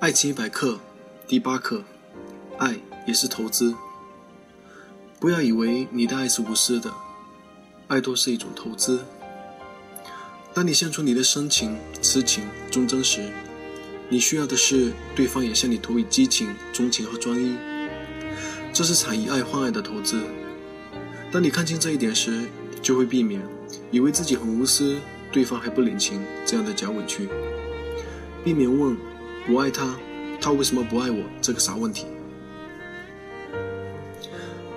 爱情一百课，第八课，爱也是投资。不要以为你的爱是无私的，爱多是一种投资。当你献出你的深情、痴情、忠贞时，你需要的是对方也向你投以激情、钟情和专一。这是产以爱换爱的投资。当你看清这一点时，就会避免以为自己很无私，对方还不领情这样的假委屈，避免问。我爱他，他为什么不爱我？这个啥问题？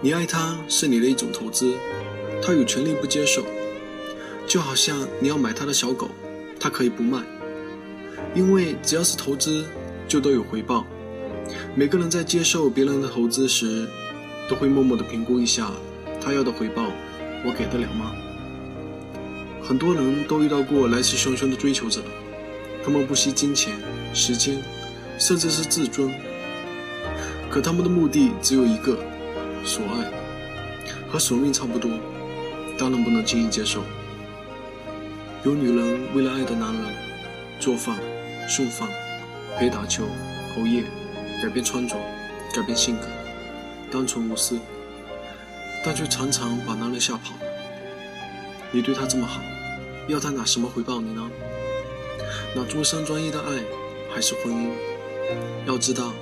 你爱他是你的一种投资，他有权利不接受。就好像你要买他的小狗，他可以不卖，因为只要是投资，就都有回报。每个人在接受别人的投资时，都会默默的评估一下，他要的回报，我给得了吗？很多人都遇到过来势汹汹的追求者。他们不惜金钱、时间，甚至是自尊，可他们的目的只有一个：所爱，和索命差不多，当然不能轻易接受。有女人为了爱的男人，做饭、送饭、陪打球、熬夜，改变穿着，改变性格，单纯无私，但却常常把男人吓跑。你对他这么好，要他拿什么回报你呢？那终身专一的爱，还是婚姻？要知道，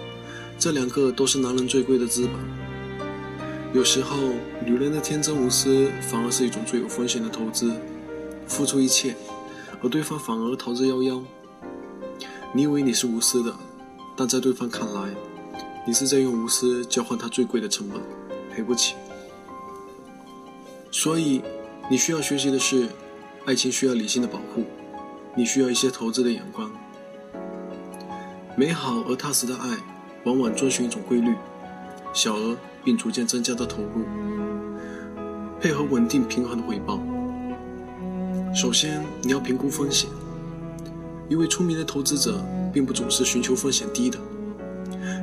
这两个都是男人最贵的资本。有时候，女人的天真无私，反而是一种最有风险的投资。付出一切，而对方反而逃之夭夭。你以为你是无私的，但在对方看来，你是在用无私交换他最贵的成本，赔不起。所以，你需要学习的是，爱情需要理性的保护。你需要一些投资的眼光，美好而踏实的爱，往往遵循一种规律：小额并逐渐增加的投入，配合稳定平衡的回报。首先，你要评估风险，因为聪明的投资者并不总是寻求风险低的。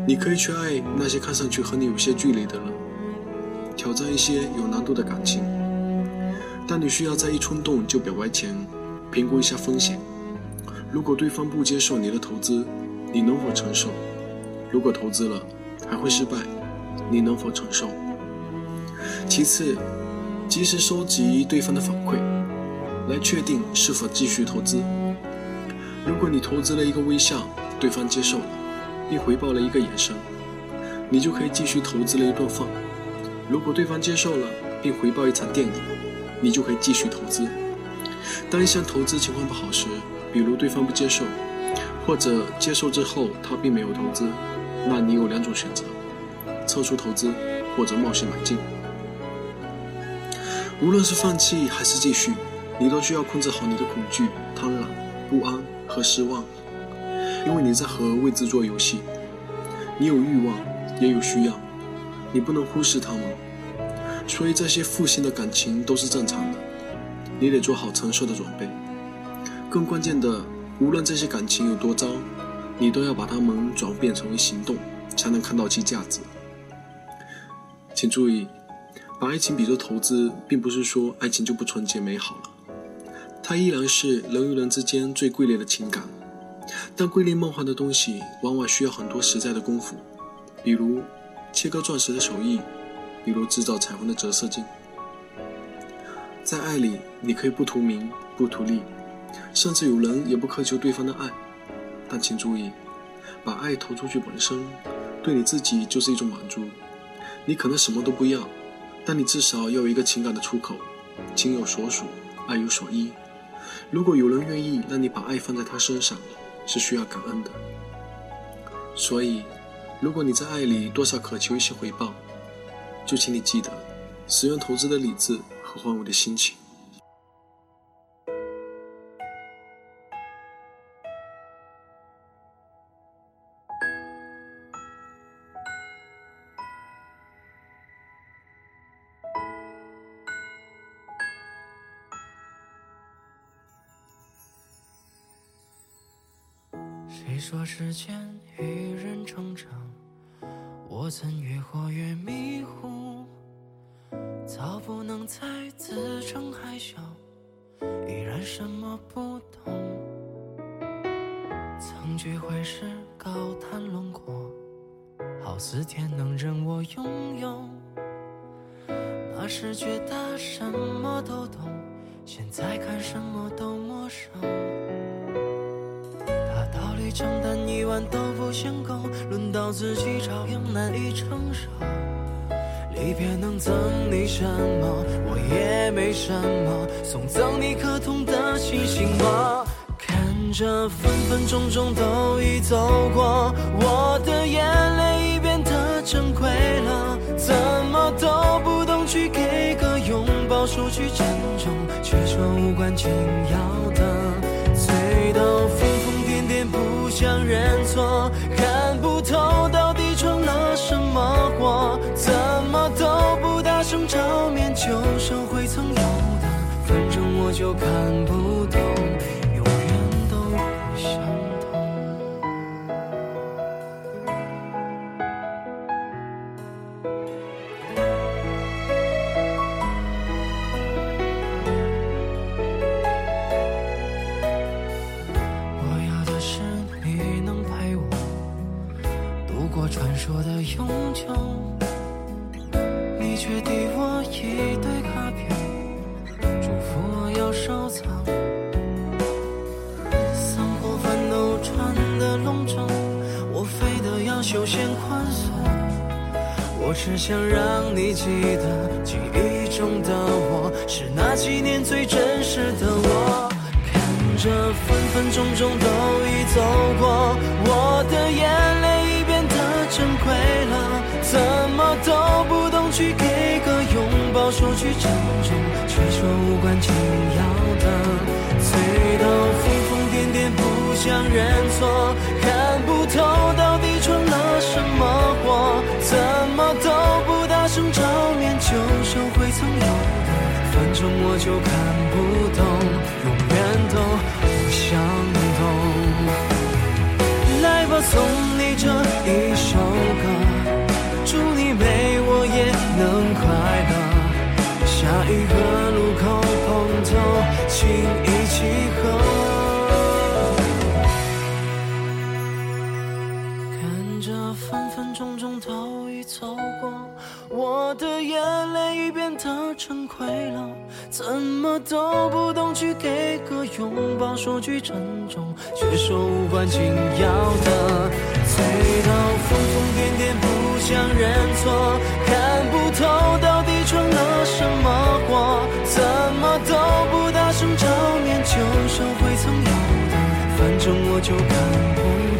你可以去爱那些看上去和你有些距离的人，挑战一些有难度的感情，但你需要在一冲动就表白前。评估一下风险，如果对方不接受你的投资，你能否承受？如果投资了还会失败，你能否承受？其次，及时收集对方的反馈，来确定是否继续投资。如果你投资了一个微笑，对方接受了，并回报了一个眼神，你就可以继续投资了一顿饭。如果对方接受了，并回报一场电影，你就可以继续投资。当一项投资情况不好时，比如对方不接受，或者接受之后他并没有投资，那你有两种选择：撤出投资，或者冒险买进。无论是放弃还是继续，你都需要控制好你的恐惧、贪婪、不安和失望，因为你在和未知做游戏。你有欲望，也有需要，你不能忽视他们。所以这些负性的感情都是正常的。你得做好承受的准备。更关键的，无论这些感情有多糟，你都要把它们转变成为行动，才能看到其价值。请注意，把爱情比作投资，并不是说爱情就不纯洁美好了，它依然是人与人之间最贵烈的情感。但瑰丽梦幻的东西，往往需要很多实在的功夫，比如切割钻石的手艺，比如制造彩虹的折射镜。在爱里，你可以不图名，不图利，甚至有人也不苛求对方的爱。但请注意，把爱投出去本身，对你自己就是一种满足。你可能什么都不要，但你至少要有一个情感的出口，情有所属，爱有所依。如果有人愿意让你把爱放在他身上，是需要感恩的。所以，如果你在爱里多少渴求一些回报，就请你记得，使用投资的理智。和换位的心情。谁说时间与人成长？我曾越活越迷糊。早不能再自称还小，依然什么不懂。曾聚会时高谈论阔，好似天能任我拥有。那时觉得什么都懂，现在看什么都陌生。大道理承担一万都不嫌够，轮到自己照样难以承受。离别能赠你什么？我也没什么，送赠你可痛的星星吗？看着分分钟钟都已走过，我的眼泪已变得珍贵了，怎么都不懂去给个拥抱，说句珍重，却说无关紧要看我只想让你记得，记忆中的我是那几年最真实的我。看着分分钟钟都已走过，我的眼泪已变得珍贵了，怎么都不懂去给个拥抱，说句珍重，却说无关紧要的，醉到疯疯癫癫，不想认错，就看不懂，永远都不相同。来吧，送你这一首歌，祝你没我也能快乐。下一个路口碰头，请一起喝。看着分分钟钟都已走过，我的眼泪已变得珍贵了，怎么都不懂去给个拥抱，说句珍重，却说无关紧要的，醉到疯疯癫癫，不想认错，看不透到底闯了什么祸，怎么都不大声照面就收回曾有的，反正我就看不。